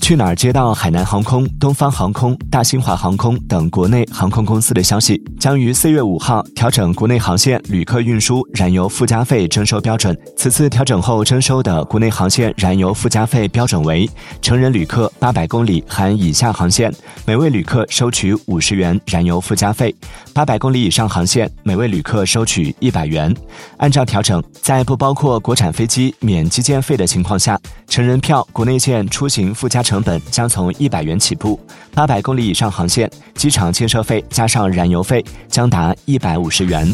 去哪儿接到海南航空、东方航空、大新华航空等国内航空公司的消息，将于四月五号调整国内航线旅客运输燃油附加费征收标准。此次调整后征收的国内航线燃油附加费标准为：成人旅客八百公里含以下航线，每位旅客收取五十元燃油附加费；八百公里以上航线，每位旅客收取一百元。按照调整，在不包括国产飞机免机建费的情况下，成人票国内线出行附加加成本将从一百元起步，八百公里以上航线机场建设费加上燃油费将达一百五十元。